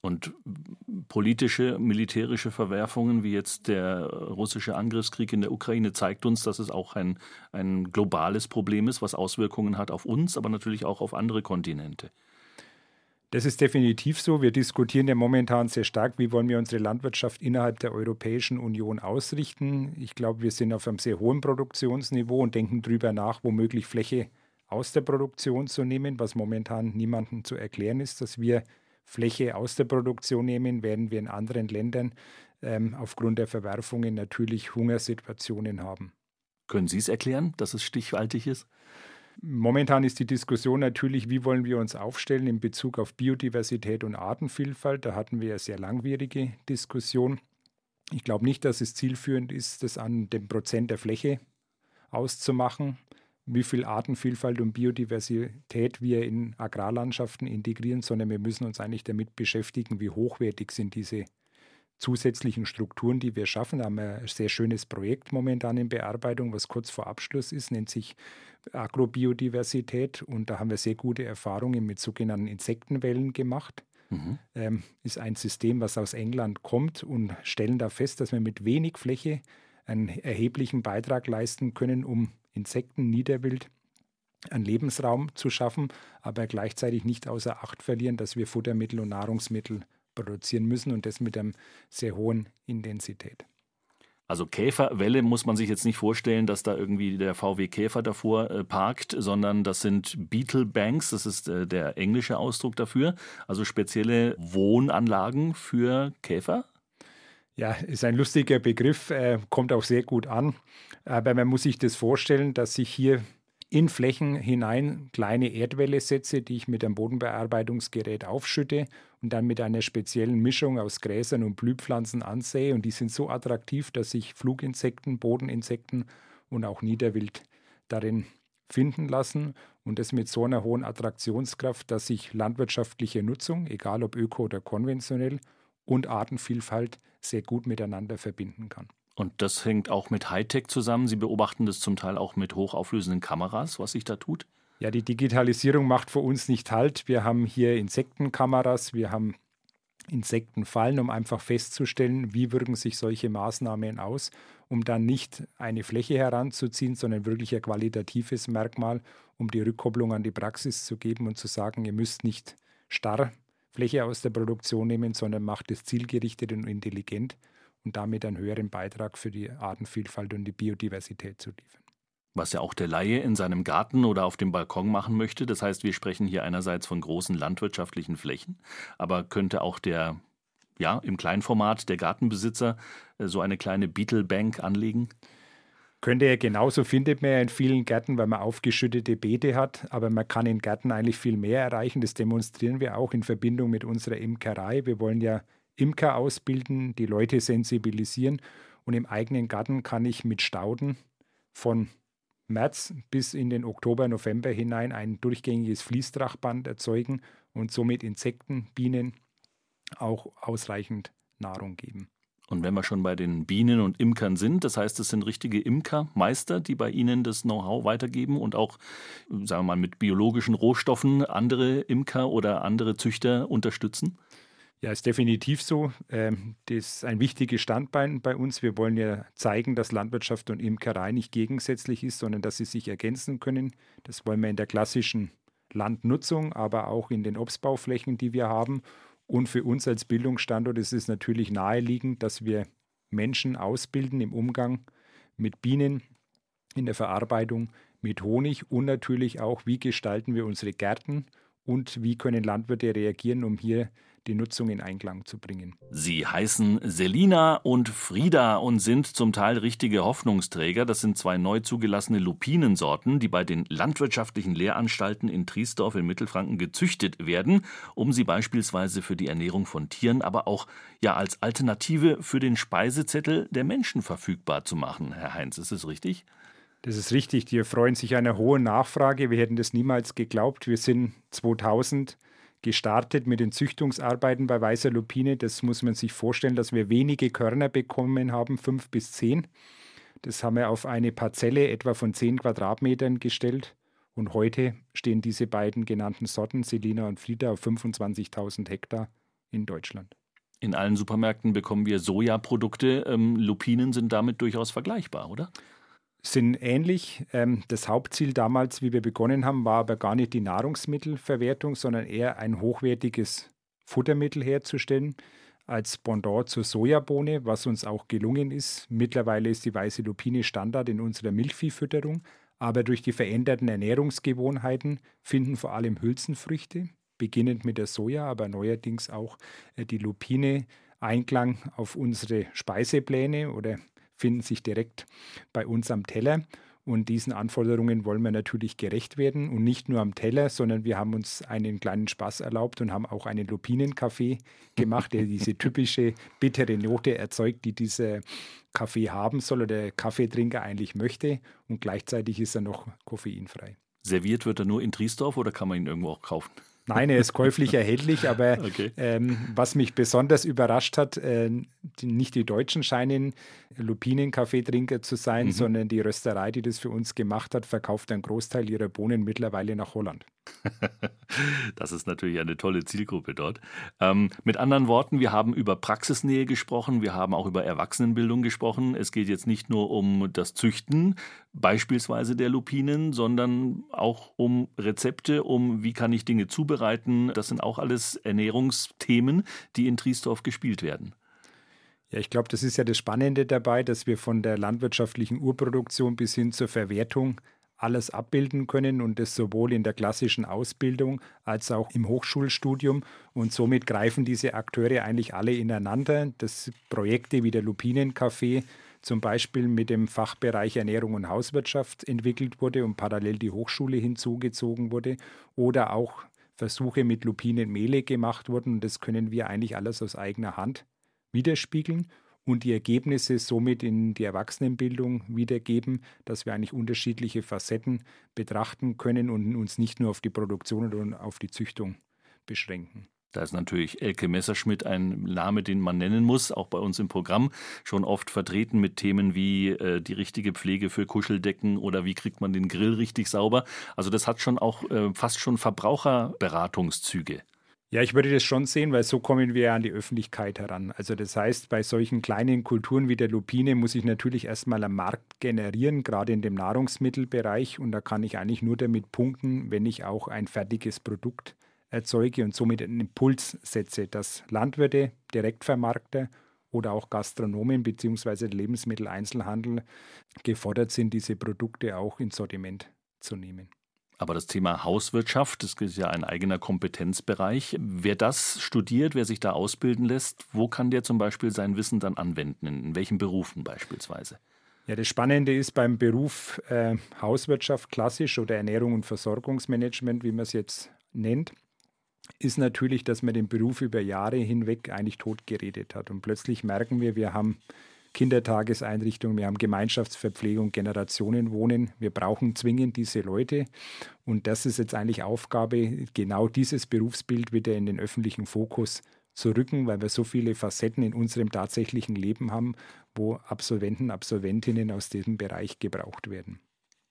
Und politische, militärische Verwerfungen wie jetzt der russische Angriffskrieg in der Ukraine zeigt uns, dass es auch ein, ein globales Problem ist, was Auswirkungen hat auf uns, aber natürlich auch auf andere Kontinente. Das ist definitiv so. Wir diskutieren ja momentan sehr stark, wie wollen wir unsere Landwirtschaft innerhalb der Europäischen Union ausrichten. Ich glaube, wir sind auf einem sehr hohen Produktionsniveau und denken darüber nach, womöglich Fläche aus der Produktion zu nehmen, was momentan niemandem zu erklären ist, dass wir Fläche aus der Produktion nehmen, werden wir in anderen Ländern ähm, aufgrund der Verwerfungen natürlich Hungersituationen haben. Können Sie es erklären, dass es stichhaltig ist? Momentan ist die Diskussion natürlich, wie wollen wir uns aufstellen in Bezug auf Biodiversität und Artenvielfalt. Da hatten wir eine sehr langwierige Diskussion. Ich glaube nicht, dass es zielführend ist, das an dem Prozent der Fläche auszumachen wie viel Artenvielfalt und Biodiversität wir in Agrarlandschaften integrieren, sondern wir müssen uns eigentlich damit beschäftigen, wie hochwertig sind diese zusätzlichen Strukturen, die wir schaffen. Da haben wir ein sehr schönes Projekt momentan in Bearbeitung, was kurz vor Abschluss ist, nennt sich Agrobiodiversität. Und da haben wir sehr gute Erfahrungen mit sogenannten Insektenwellen gemacht. Mhm. Ähm, ist ein System, was aus England kommt und stellen da fest, dass wir mit wenig Fläche einen erheblichen Beitrag leisten können, um Insekten, Niederwild einen Lebensraum zu schaffen, aber gleichzeitig nicht außer Acht verlieren, dass wir Futtermittel und Nahrungsmittel produzieren müssen und das mit einer sehr hohen Intensität. Also Käferwelle muss man sich jetzt nicht vorstellen, dass da irgendwie der VW Käfer davor äh, parkt, sondern das sind Beetle Banks, das ist äh, der englische Ausdruck dafür, also spezielle Wohnanlagen für Käfer. Ja, ist ein lustiger Begriff, äh, kommt auch sehr gut an. Aber man muss sich das vorstellen, dass ich hier in Flächen hinein kleine Erdwälle setze, die ich mit einem Bodenbearbeitungsgerät aufschütte und dann mit einer speziellen Mischung aus Gräsern und Blühpflanzen ansähe. Und die sind so attraktiv, dass sich Fluginsekten, Bodeninsekten und auch Niederwild darin finden lassen. Und das mit so einer hohen Attraktionskraft, dass sich landwirtschaftliche Nutzung, egal ob öko oder konventionell, und Artenvielfalt sehr gut miteinander verbinden kann. Und das hängt auch mit Hightech zusammen. Sie beobachten das zum Teil auch mit hochauflösenden Kameras, was sich da tut? Ja, die Digitalisierung macht für uns nicht Halt. Wir haben hier Insektenkameras, wir haben Insektenfallen, um einfach festzustellen, wie wirken sich solche Maßnahmen aus, um dann nicht eine Fläche heranzuziehen, sondern wirklich ein qualitatives Merkmal, um die Rückkopplung an die Praxis zu geben und zu sagen, ihr müsst nicht starr Fläche aus der Produktion nehmen, sondern macht es zielgerichtet und intelligent und damit einen höheren Beitrag für die Artenvielfalt und die Biodiversität zu liefern. Was ja auch der Laie in seinem Garten oder auf dem Balkon machen möchte. Das heißt, wir sprechen hier einerseits von großen landwirtschaftlichen Flächen, aber könnte auch der, ja, im Kleinformat der Gartenbesitzer äh, so eine kleine Beetle Bank anlegen? Könnte er genauso, findet man ja in vielen Gärten, weil man aufgeschüttete Beete hat. Aber man kann in Gärten eigentlich viel mehr erreichen. Das demonstrieren wir auch in Verbindung mit unserer Imkerei. Wir wollen ja Imker ausbilden, die Leute sensibilisieren. Und im eigenen Garten kann ich mit Stauden von März bis in den Oktober, November hinein ein durchgängiges Fließtrachband erzeugen und somit Insekten, Bienen auch ausreichend Nahrung geben. Und wenn wir schon bei den Bienen und Imkern sind, das heißt, es sind richtige Imkermeister, die bei Ihnen das Know-how weitergeben und auch, sagen wir mal, mit biologischen Rohstoffen andere Imker oder andere Züchter unterstützen? Ja, ist definitiv so. Ähm, das ist ein wichtiges Standbein bei uns. Wir wollen ja zeigen, dass Landwirtschaft und Imkerei nicht gegensätzlich ist, sondern dass sie sich ergänzen können. Das wollen wir in der klassischen Landnutzung, aber auch in den Obstbauflächen, die wir haben. Und für uns als Bildungsstandort ist es natürlich naheliegend, dass wir Menschen ausbilden im Umgang mit Bienen, in der Verarbeitung mit Honig und natürlich auch, wie gestalten wir unsere Gärten und wie können Landwirte reagieren, um hier die Nutzung in Einklang zu bringen. Sie heißen Selina und Frieda und sind zum Teil richtige Hoffnungsträger. Das sind zwei neu zugelassene Lupinensorten, die bei den landwirtschaftlichen Lehranstalten in Triesdorf in Mittelfranken gezüchtet werden, um sie beispielsweise für die Ernährung von Tieren, aber auch ja als Alternative für den Speisezettel der Menschen verfügbar zu machen. Herr Heinz, ist es richtig? Das ist richtig. Die erfreuen sich einer hohen Nachfrage. Wir hätten das niemals geglaubt. Wir sind 2000 gestartet mit den Züchtungsarbeiten bei Weißer Lupine. Das muss man sich vorstellen, dass wir wenige Körner bekommen haben, fünf bis zehn. Das haben wir auf eine Parzelle etwa von zehn Quadratmetern gestellt. Und heute stehen diese beiden genannten Sorten, Selina und Frieda, auf 25.000 Hektar in Deutschland. In allen Supermärkten bekommen wir Sojaprodukte. Ähm, Lupinen sind damit durchaus vergleichbar, oder? Sind ähnlich. Ähm, das Hauptziel damals, wie wir begonnen haben, war aber gar nicht die Nahrungsmittelverwertung, sondern eher ein hochwertiges Futtermittel herzustellen als Pendant zur Sojabohne, was uns auch gelungen ist. Mittlerweile ist die weiße Lupine Standard in unserer Milchviehfütterung, aber durch die veränderten Ernährungsgewohnheiten finden vor allem Hülsenfrüchte, beginnend mit der Soja, aber neuerdings auch äh, die Lupine Einklang auf unsere Speisepläne oder finden sich direkt bei uns am Teller. Und diesen Anforderungen wollen wir natürlich gerecht werden. Und nicht nur am Teller, sondern wir haben uns einen kleinen Spaß erlaubt und haben auch einen Lupinenkaffee gemacht, der diese typische bittere Note erzeugt, die dieser Kaffee haben soll oder der Kaffeetrinker eigentlich möchte. Und gleichzeitig ist er noch koffeinfrei. Serviert wird er nur in Triesdorf oder kann man ihn irgendwo auch kaufen? Nein, er ist käuflich erhältlich, aber okay. ähm, was mich besonders überrascht hat, äh, die, nicht die Deutschen scheinen Lupinen-Kaffeetrinker zu sein, mhm. sondern die Rösterei, die das für uns gemacht hat, verkauft einen Großteil ihrer Bohnen mittlerweile nach Holland. das ist natürlich eine tolle Zielgruppe dort. Ähm, mit anderen Worten, wir haben über Praxisnähe gesprochen, wir haben auch über Erwachsenenbildung gesprochen. Es geht jetzt nicht nur um das Züchten, beispielsweise der Lupinen, sondern auch um Rezepte, um wie kann ich Dinge zubereiten. Das sind auch alles Ernährungsthemen, die in Triesdorf gespielt werden. Ja, ich glaube, das ist ja das Spannende dabei, dass wir von der landwirtschaftlichen Urproduktion bis hin zur Verwertung alles abbilden können und das sowohl in der klassischen Ausbildung als auch im Hochschulstudium. Und somit greifen diese Akteure eigentlich alle ineinander. Das Projekte wie der Lupinencafé zum Beispiel mit dem Fachbereich Ernährung und Hauswirtschaft entwickelt wurde und parallel die Hochschule hinzugezogen wurde oder auch Versuche mit Lupinenmehle gemacht wurden. Und das können wir eigentlich alles aus eigener Hand widerspiegeln und die Ergebnisse somit in die Erwachsenenbildung wiedergeben, dass wir eigentlich unterschiedliche Facetten betrachten können und uns nicht nur auf die Produktion oder auf die Züchtung beschränken. Da ist natürlich Elke Messerschmidt ein Name, den man nennen muss, auch bei uns im Programm schon oft vertreten mit Themen wie äh, die richtige Pflege für Kuscheldecken oder wie kriegt man den Grill richtig sauber. Also das hat schon auch äh, fast schon Verbraucherberatungszüge. Ja, ich würde das schon sehen, weil so kommen wir an die Öffentlichkeit heran. Also das heißt, bei solchen kleinen Kulturen wie der Lupine muss ich natürlich erstmal einen Markt generieren, gerade in dem Nahrungsmittelbereich. Und da kann ich eigentlich nur damit punkten, wenn ich auch ein fertiges Produkt erzeuge und somit einen Impuls setze, dass Landwirte, Direktvermarkter oder auch Gastronomen bzw. Lebensmitteleinzelhandel gefordert sind, diese Produkte auch ins Sortiment zu nehmen. Aber das Thema Hauswirtschaft, das ist ja ein eigener Kompetenzbereich. Wer das studiert, wer sich da ausbilden lässt, wo kann der zum Beispiel sein Wissen dann anwenden? In welchen Berufen beispielsweise? Ja, das Spannende ist beim Beruf äh, Hauswirtschaft klassisch oder Ernährung und Versorgungsmanagement, wie man es jetzt nennt, ist natürlich, dass man den Beruf über Jahre hinweg eigentlich totgeredet hat. Und plötzlich merken wir, wir haben Kindertageseinrichtungen, wir haben Gemeinschaftsverpflegung, Generationenwohnen. Wir brauchen zwingend diese Leute. Und das ist jetzt eigentlich Aufgabe, genau dieses Berufsbild wieder in den öffentlichen Fokus zu rücken, weil wir so viele Facetten in unserem tatsächlichen Leben haben, wo Absolventen, Absolventinnen aus diesem Bereich gebraucht werden.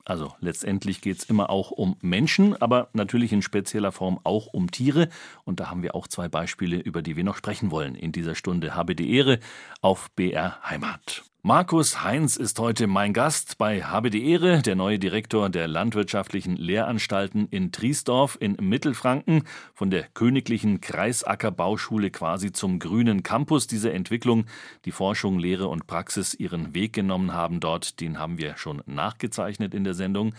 Also letztendlich geht es immer auch um Menschen, aber natürlich in spezieller Form auch um Tiere. Und da haben wir auch zwei Beispiele, über die wir noch sprechen wollen in dieser Stunde. Habe die Ehre auf BR Heimat. Markus Heinz ist heute mein Gast bei Habe die Ehre, der neue Direktor der landwirtschaftlichen Lehranstalten in Triesdorf in Mittelfranken, von der königlichen Kreisackerbauschule quasi zum grünen Campus dieser Entwicklung, die Forschung, Lehre und Praxis ihren Weg genommen haben dort, den haben wir schon nachgezeichnet in der Sendung.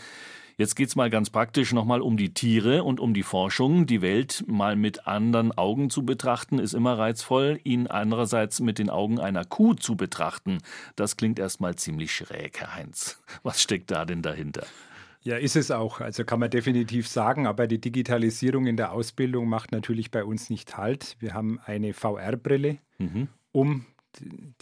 Jetzt geht es mal ganz praktisch nochmal um die Tiere und um die Forschung. Die Welt mal mit anderen Augen zu betrachten, ist immer reizvoll. Ihn andererseits mit den Augen einer Kuh zu betrachten, das klingt erstmal ziemlich schräg, Herr Heinz. Was steckt da denn dahinter? Ja, ist es auch. Also kann man definitiv sagen, aber die Digitalisierung in der Ausbildung macht natürlich bei uns nicht Halt. Wir haben eine VR-Brille, mhm. um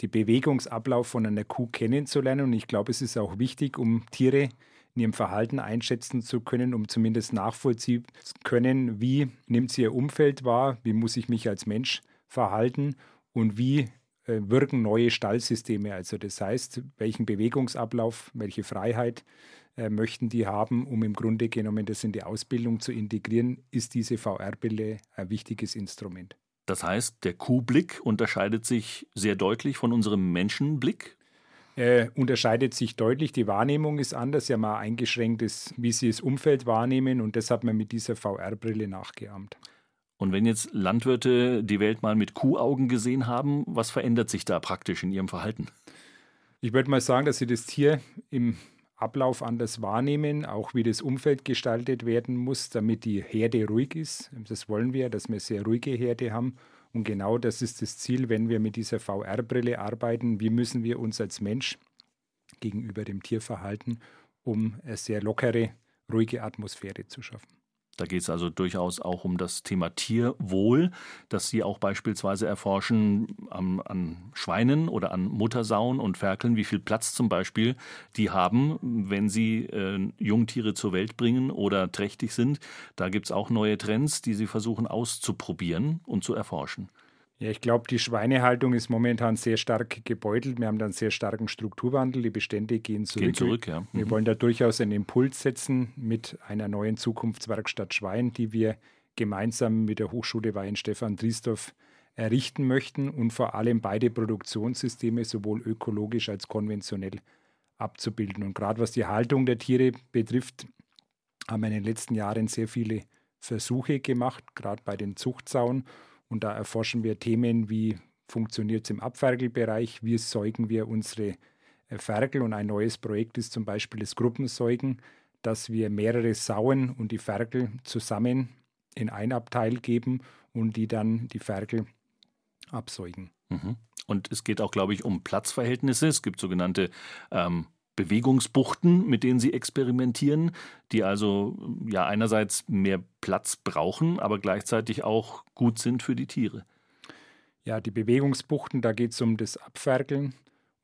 die Bewegungsablauf von einer Kuh kennenzulernen. Und ich glaube, es ist auch wichtig, um Tiere in ihrem Verhalten einschätzen zu können, um zumindest nachvollziehen zu können, wie nimmt sie ihr Umfeld wahr, wie muss ich mich als Mensch verhalten und wie äh, wirken neue Stallsysteme. Also das heißt, welchen Bewegungsablauf, welche Freiheit äh, möchten die haben, um im Grunde genommen das in die Ausbildung zu integrieren, ist diese VR-Brille ein wichtiges Instrument. Das heißt, der Kuhblick unterscheidet sich sehr deutlich von unserem Menschenblick? Äh, unterscheidet sich deutlich. Die Wahrnehmung ist anders. Sie haben ein eingeschränktes, wie sie das Umfeld wahrnehmen und das hat man mit dieser VR-Brille nachgeahmt. Und wenn jetzt Landwirte die Welt mal mit Kuhaugen gesehen haben, was verändert sich da praktisch in ihrem Verhalten? Ich würde mal sagen, dass sie das Tier im Ablauf anders wahrnehmen, auch wie das Umfeld gestaltet werden muss, damit die Herde ruhig ist. Das wollen wir, dass wir sehr ruhige Herde haben und genau das ist das Ziel, wenn wir mit dieser VR-Brille arbeiten. Wie müssen wir uns als Mensch gegenüber dem Tier verhalten, um eine sehr lockere, ruhige Atmosphäre zu schaffen? Da geht es also durchaus auch um das Thema Tierwohl, das Sie auch beispielsweise erforschen an, an, Schweinen oder an Muttersauen und Ferkeln, wie viel Platz zum Beispiel die haben, wenn sie äh, Jungtiere zur Welt bringen oder trächtig sind. Da gibt es auch neue Trends, die Sie versuchen auszuprobieren und zu erforschen. Ja, ich glaube, die Schweinehaltung ist momentan sehr stark gebeutelt. Wir haben da einen sehr starken Strukturwandel. Die Bestände gehen zurück. Gehen zurück ja. Mhm. Wir wollen da durchaus einen Impuls setzen mit einer neuen Zukunftswerkstatt Schwein, die wir gemeinsam mit der Hochschule Weihenstephan Driesdorf errichten möchten und vor allem beide Produktionssysteme sowohl ökologisch als konventionell abzubilden. Und gerade was die Haltung der Tiere betrifft, haben wir in den letzten Jahren sehr viele Versuche gemacht, gerade bei den Zuchtsauen. Und da erforschen wir Themen wie funktioniert es im Abferkelbereich, wie säugen wir unsere äh, Ferkel. Und ein neues Projekt ist zum Beispiel das Gruppensäugen, dass wir mehrere Sauen und die Ferkel zusammen in ein Abteil geben und die dann die Ferkel absäugen. Mhm. Und es geht auch, glaube ich, um Platzverhältnisse. Es gibt sogenannte ähm, Bewegungsbuchten, mit denen sie experimentieren, die also ja einerseits mehr Platz brauchen, aber gleichzeitig auch gut sind für die Tiere. Ja, die Bewegungsbuchten, da geht es um das Abferkeln.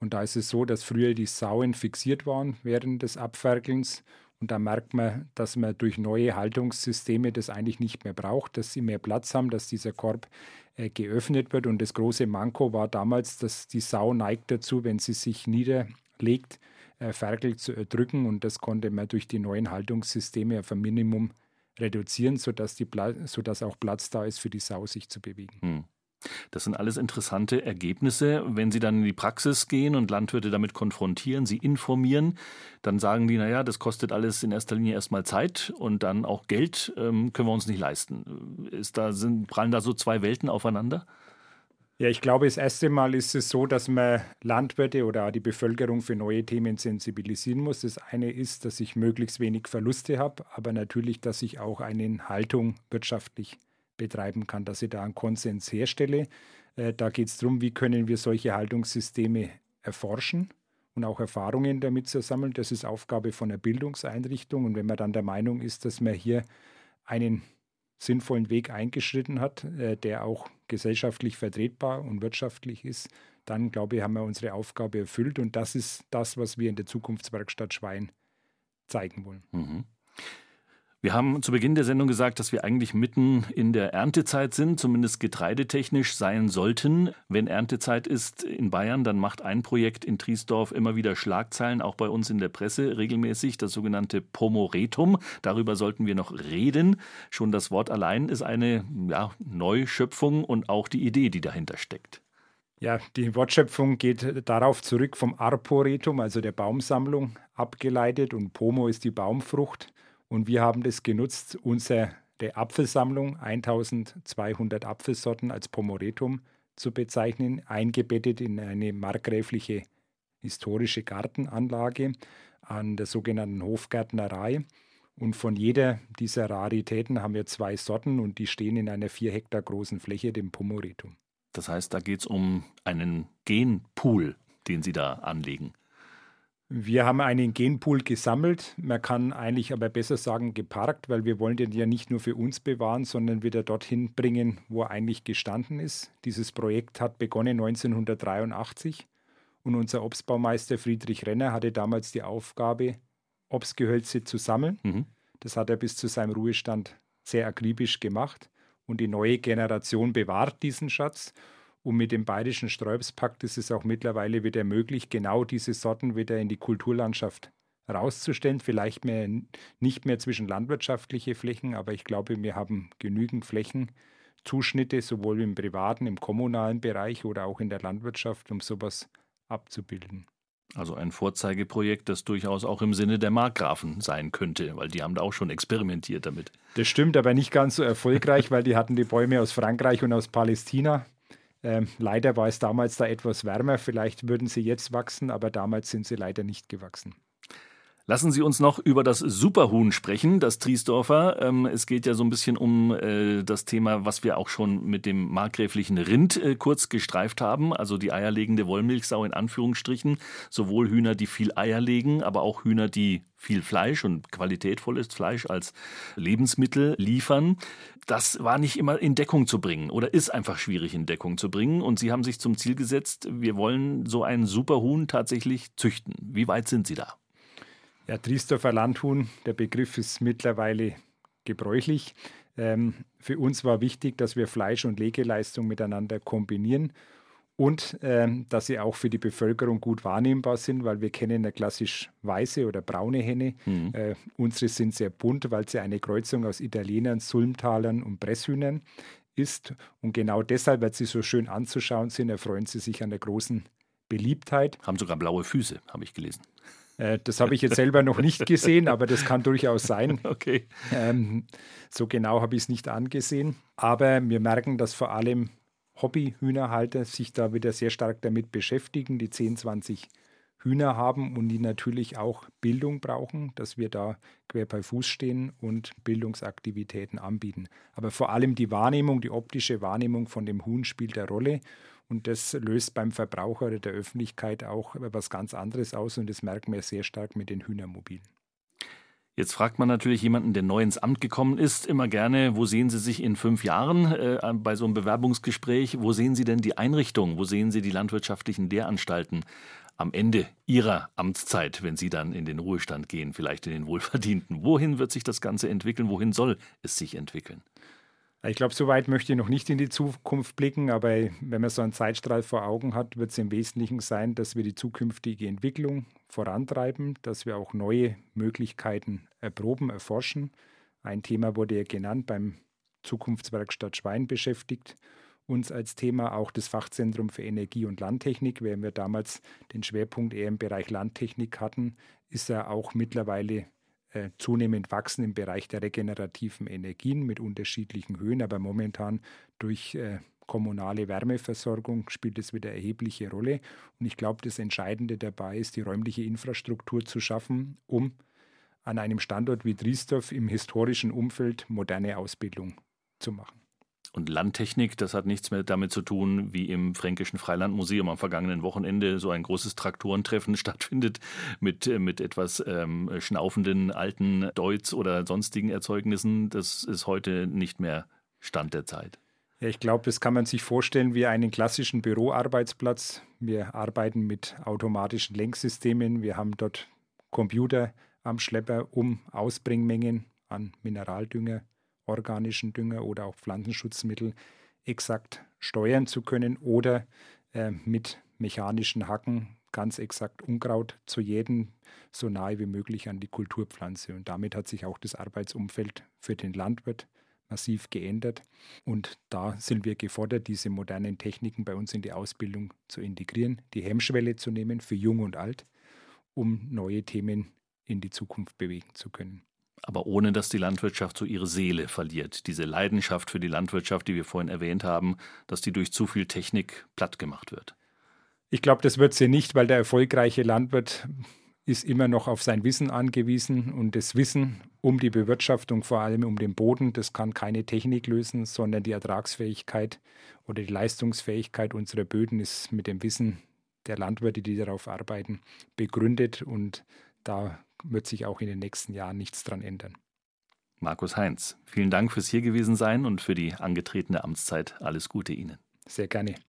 Und da ist es so, dass früher die Sauen fixiert waren während des Abferkelns. Und da merkt man, dass man durch neue Haltungssysteme das eigentlich nicht mehr braucht, dass sie mehr Platz haben, dass dieser Korb äh, geöffnet wird. Und das große Manko war damals, dass die Sau neigt dazu, wenn sie sich niederlegt, Ferkel zu erdrücken und das konnte man durch die neuen Haltungssysteme auf ein Minimum reduzieren, sodass, die sodass auch Platz da ist für die Sau, sich zu bewegen. Hm. Das sind alles interessante Ergebnisse. Wenn Sie dann in die Praxis gehen und Landwirte damit konfrontieren, sie informieren, dann sagen die, naja, das kostet alles in erster Linie erstmal Zeit und dann auch Geld ähm, können wir uns nicht leisten. Ist da, sind, prallen da so zwei Welten aufeinander? Ja, ich glaube, das erste Mal ist es so, dass man Landwirte oder die Bevölkerung für neue Themen sensibilisieren muss. Das eine ist, dass ich möglichst wenig Verluste habe, aber natürlich, dass ich auch eine Haltung wirtschaftlich betreiben kann, dass ich da einen Konsens herstelle. Äh, da geht es darum, wie können wir solche Haltungssysteme erforschen und auch Erfahrungen damit zu sammeln. Das ist Aufgabe von einer Bildungseinrichtung. Und wenn man dann der Meinung ist, dass man hier einen sinnvollen Weg eingeschritten hat, äh, der auch gesellschaftlich vertretbar und wirtschaftlich ist, dann glaube ich, haben wir unsere Aufgabe erfüllt und das ist das, was wir in der Zukunftswerkstatt Schwein zeigen wollen. Mhm. Wir haben zu Beginn der Sendung gesagt, dass wir eigentlich mitten in der Erntezeit sind, zumindest getreidetechnisch sein sollten. Wenn Erntezeit ist in Bayern, dann macht ein Projekt in Triesdorf immer wieder Schlagzeilen, auch bei uns in der Presse regelmäßig, das sogenannte Pomoretum. Darüber sollten wir noch reden. Schon das Wort allein ist eine ja, Neuschöpfung und auch die Idee, die dahinter steckt. Ja, die Wortschöpfung geht darauf zurück vom Arboretum, also der Baumsammlung, abgeleitet und Pomo ist die Baumfrucht. Und wir haben das genutzt, unsere Apfelsammlung, 1200 Apfelsorten als Pomoretum zu bezeichnen, eingebettet in eine markgräfliche historische Gartenanlage an der sogenannten Hofgärtnerei. Und von jeder dieser Raritäten haben wir zwei Sorten und die stehen in einer vier Hektar großen Fläche, dem Pomoretum. Das heißt, da geht es um einen Genpool, den Sie da anlegen. Wir haben einen Genpool gesammelt. Man kann eigentlich aber besser sagen geparkt, weil wir wollen den ja nicht nur für uns bewahren, sondern wieder dorthin bringen, wo er eigentlich gestanden ist. Dieses Projekt hat begonnen 1983 und unser Obstbaumeister Friedrich Renner hatte damals die Aufgabe, Obstgehölze zu sammeln. Mhm. Das hat er bis zu seinem Ruhestand sehr akribisch gemacht. Und die neue Generation bewahrt diesen Schatz. Und mit dem Bayerischen Sträubspakt ist es auch mittlerweile wieder möglich, genau diese Sorten wieder in die Kulturlandschaft rauszustellen. Vielleicht mehr, nicht mehr zwischen landwirtschaftliche Flächen, aber ich glaube, wir haben genügend Flächenzuschnitte, sowohl im privaten, im kommunalen Bereich oder auch in der Landwirtschaft, um sowas abzubilden. Also ein Vorzeigeprojekt, das durchaus auch im Sinne der Markgrafen sein könnte, weil die haben da auch schon experimentiert damit. Das stimmt, aber nicht ganz so erfolgreich, weil die hatten die Bäume aus Frankreich und aus Palästina. Ähm, leider war es damals da etwas wärmer. Vielleicht würden sie jetzt wachsen, aber damals sind sie leider nicht gewachsen. Lassen Sie uns noch über das Superhuhn sprechen, das Triesdorfer. Ähm, es geht ja so ein bisschen um äh, das Thema, was wir auch schon mit dem markgräflichen Rind äh, kurz gestreift haben, also die eierlegende Wollmilchsau in Anführungsstrichen. Sowohl Hühner, die viel Eier legen, aber auch Hühner, die viel Fleisch und qualitätvolles Fleisch als Lebensmittel liefern. Das war nicht immer in Deckung zu bringen oder ist einfach schwierig in Deckung zu bringen. Und Sie haben sich zum Ziel gesetzt, wir wollen so ein Superhuhn tatsächlich züchten. Wie weit sind Sie da? Ja, Triesdorfer Landhuhn, der Begriff ist mittlerweile gebräuchlich. Ähm, für uns war wichtig, dass wir Fleisch und Legeleistung miteinander kombinieren und ähm, dass sie auch für die Bevölkerung gut wahrnehmbar sind, weil wir kennen eine klassisch weiße oder braune Henne. Mhm. Äh, unsere sind sehr bunt, weil sie eine Kreuzung aus Italienern, Sulmtalern und Presshühnern ist. Und genau deshalb, weil sie so schön anzuschauen sind, erfreuen sie sich an der großen Beliebtheit. Haben sogar blaue Füße, habe ich gelesen. Äh, das habe ich jetzt selber noch nicht gesehen, aber das kann durchaus sein. Okay. Ähm, so genau habe ich es nicht angesehen. Aber wir merken, dass vor allem Hobbyhühnerhalter sich da wieder sehr stark damit beschäftigen, die 10, 20 Hühner haben und die natürlich auch Bildung brauchen, dass wir da quer bei Fuß stehen und Bildungsaktivitäten anbieten. Aber vor allem die Wahrnehmung, die optische Wahrnehmung von dem Huhn spielt eine Rolle. Und das löst beim Verbraucher oder der Öffentlichkeit auch etwas ganz anderes aus und das merken wir sehr stark mit den Hühnermobilen. Jetzt fragt man natürlich jemanden, der neu ins Amt gekommen ist, immer gerne, wo sehen Sie sich in fünf Jahren äh, bei so einem Bewerbungsgespräch? Wo sehen Sie denn die Einrichtung? Wo sehen Sie die landwirtschaftlichen Lehranstalten am Ende Ihrer Amtszeit, wenn Sie dann in den Ruhestand gehen, vielleicht in den Wohlverdienten? Wohin wird sich das Ganze entwickeln? Wohin soll es sich entwickeln? Ich glaube, so weit möchte ich noch nicht in die Zukunft blicken, aber wenn man so einen Zeitstrahl vor Augen hat, wird es im Wesentlichen sein, dass wir die zukünftige Entwicklung vorantreiben, dass wir auch neue Möglichkeiten erproben, erforschen. Ein Thema wurde ja genannt beim Zukunftswerkstatt Schwein beschäftigt uns als Thema auch das Fachzentrum für Energie und Landtechnik. Während wir damals den Schwerpunkt eher im Bereich Landtechnik hatten, ist er auch mittlerweile äh, zunehmend wachsen im Bereich der regenerativen Energien mit unterschiedlichen Höhen, aber momentan durch äh, kommunale Wärmeversorgung spielt es wieder erhebliche Rolle. Und ich glaube, das Entscheidende dabei ist, die räumliche Infrastruktur zu schaffen, um an einem Standort wie Driesdorf im historischen Umfeld moderne Ausbildung zu machen. Und Landtechnik, das hat nichts mehr damit zu tun, wie im Fränkischen Freilandmuseum am vergangenen Wochenende so ein großes Traktorentreffen stattfindet mit, äh, mit etwas ähm, schnaufenden alten Deutz oder sonstigen Erzeugnissen. Das ist heute nicht mehr Stand der Zeit. Ja, ich glaube, das kann man sich vorstellen wie einen klassischen Büroarbeitsplatz. Wir arbeiten mit automatischen Lenksystemen. Wir haben dort Computer am Schlepper, um Ausbringmengen an Mineraldünger organischen Dünger oder auch Pflanzenschutzmittel exakt steuern zu können oder äh, mit mechanischen Hacken ganz exakt Unkraut zu jäten, so nahe wie möglich an die Kulturpflanze. Und damit hat sich auch das Arbeitsumfeld für den Landwirt massiv geändert. Und da sind wir gefordert, diese modernen Techniken bei uns in die Ausbildung zu integrieren, die Hemmschwelle zu nehmen für Jung und Alt, um neue Themen in die Zukunft bewegen zu können. Aber ohne dass die Landwirtschaft so ihre Seele verliert. Diese Leidenschaft für die Landwirtschaft, die wir vorhin erwähnt haben, dass die durch zu viel Technik platt gemacht wird. Ich glaube, das wird sie nicht, weil der erfolgreiche Landwirt ist immer noch auf sein Wissen angewiesen und das Wissen um die Bewirtschaftung, vor allem um den Boden, das kann keine Technik lösen, sondern die Ertragsfähigkeit oder die Leistungsfähigkeit unserer Böden ist mit dem Wissen der Landwirte, die darauf arbeiten, begründet und da wird sich auch in den nächsten Jahren nichts dran ändern. Markus Heinz, vielen Dank fürs hier gewesen sein und für die angetretene Amtszeit. Alles Gute Ihnen. Sehr gerne.